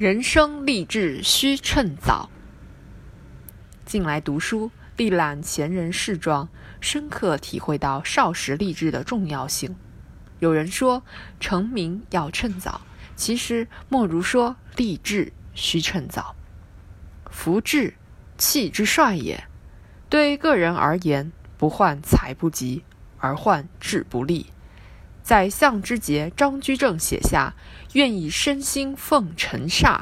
人生立志须趁早。近来读书，历览前人事状，深刻体会到少时立志的重要性。有人说成名要趁早，其实莫如说立志须趁早。福志，气之帅也。对个人而言，不患财不及，而患志不立。宰相之节，张居正写下：“愿以身心奉尘煞，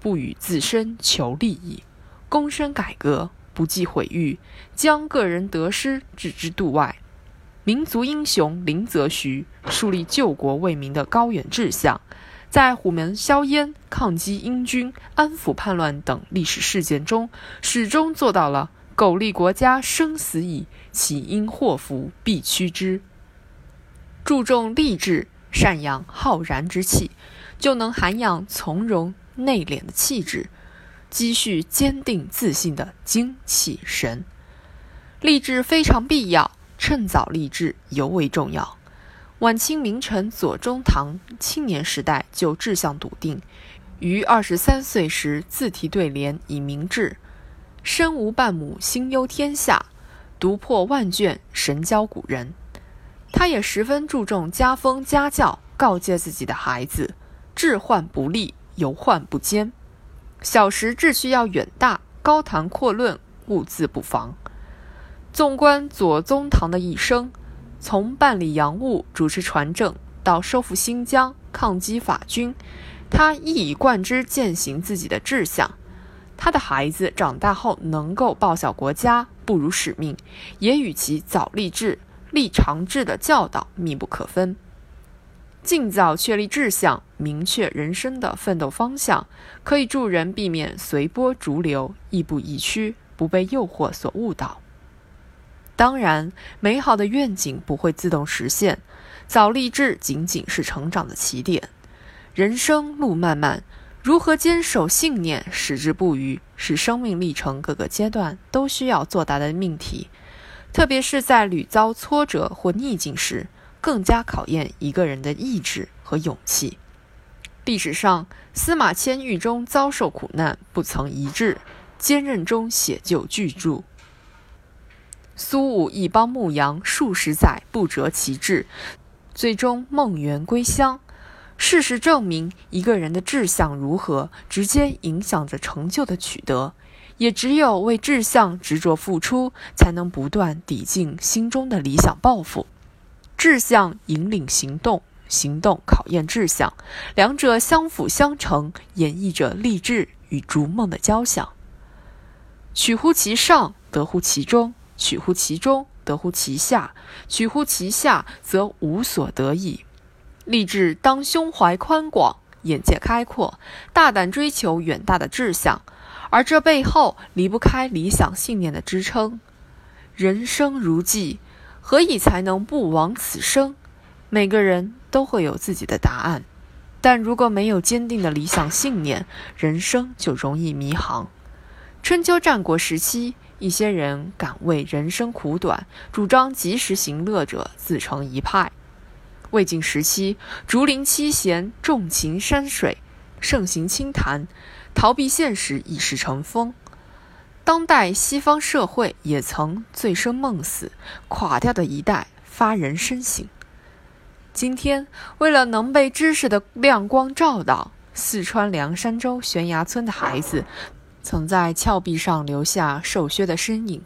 不与自身求利益，躬身改革，不计毁誉，将个人得失置之度外。民族英雄林则徐树立救国为民的高远志向，在虎门销烟、抗击英军、安抚叛乱等历史事件中，始终做到了‘苟利国家生死以，岂因祸福避趋之’。”注重励志，善养浩然之气，就能涵养从容内敛的气质，积蓄坚定自信的精气神。励志非常必要，趁早励志尤为重要。晚清名臣左宗棠青年时代就志向笃定，于二十三岁时自题对联以明志：“身无半亩，心忧天下；读破万卷，神交古人。”他也十分注重家风家教，告诫自己的孩子：志患不立，犹患不坚。小时志趣要远大，高谈阔论，勿自不防。纵观左宗棠的一生，从办理洋务、主持船政，到收复新疆、抗击法军，他一以贯之践行自己的志向。他的孩子长大后能够报效国家，不辱使命，也与其早立志。立长志的教导密不可分。尽早确立志向，明确人生的奋斗方向，可以助人避免随波逐流、亦步亦趋，不被诱惑所误导。当然，美好的愿景不会自动实现，早立志仅仅是成长的起点。人生路漫漫，如何坚守信念、矢志不渝，是生命历程各个阶段都需要作答的命题。特别是在屡遭挫折或逆境时，更加考验一个人的意志和勇气。历史上，司马迁狱中遭受苦难，不曾一志，坚韧中写就巨著。苏武一帮牧羊数十载，不折其志，最终梦圆归乡。事实证明，一个人的志向如何，直接影响着成就的取得。也只有为志向执着付出，才能不断抵近心中的理想抱负。志向引领行动，行动考验志向，两者相辅相成，演绎着励志与逐梦的交响。取乎其上，得乎其中；取乎其中，得乎其下；取乎其下，则无所得矣。励志当胸怀宽广，眼界开阔，大胆追求远大的志向。而这背后离不开理想信念的支撑。人生如寄，何以才能不枉此生？每个人都会有自己的答案，但如果没有坚定的理想信念，人生就容易迷航。春秋战国时期，一些人敢为人生苦短，主张及时行乐者自成一派。魏晋时期，竹林七贤重情山水，盛行清谈。逃避现实，已是成风。当代西方社会也曾醉生梦死，垮掉的一代发人深省。今天，为了能被知识的亮光照到，四川凉山州悬崖村的孩子曾在峭壁上留下瘦削的身影；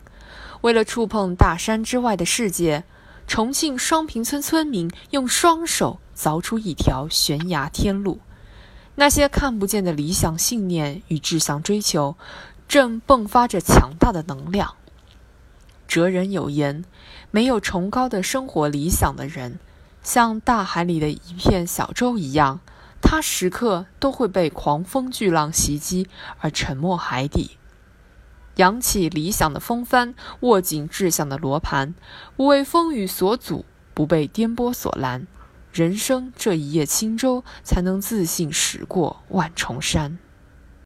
为了触碰大山之外的世界，重庆双坪村村民用双手凿出一条悬崖天路。那些看不见的理想信念与志向追求，正迸发着强大的能量。哲人有言：没有崇高的生活理想的人，像大海里的一片小舟一样，他时刻都会被狂风巨浪袭击而沉没海底。扬起理想的风帆，握紧志向的罗盘，不为风雨所阻，不被颠簸所拦。人生这一叶轻舟，才能自信驶过万重山。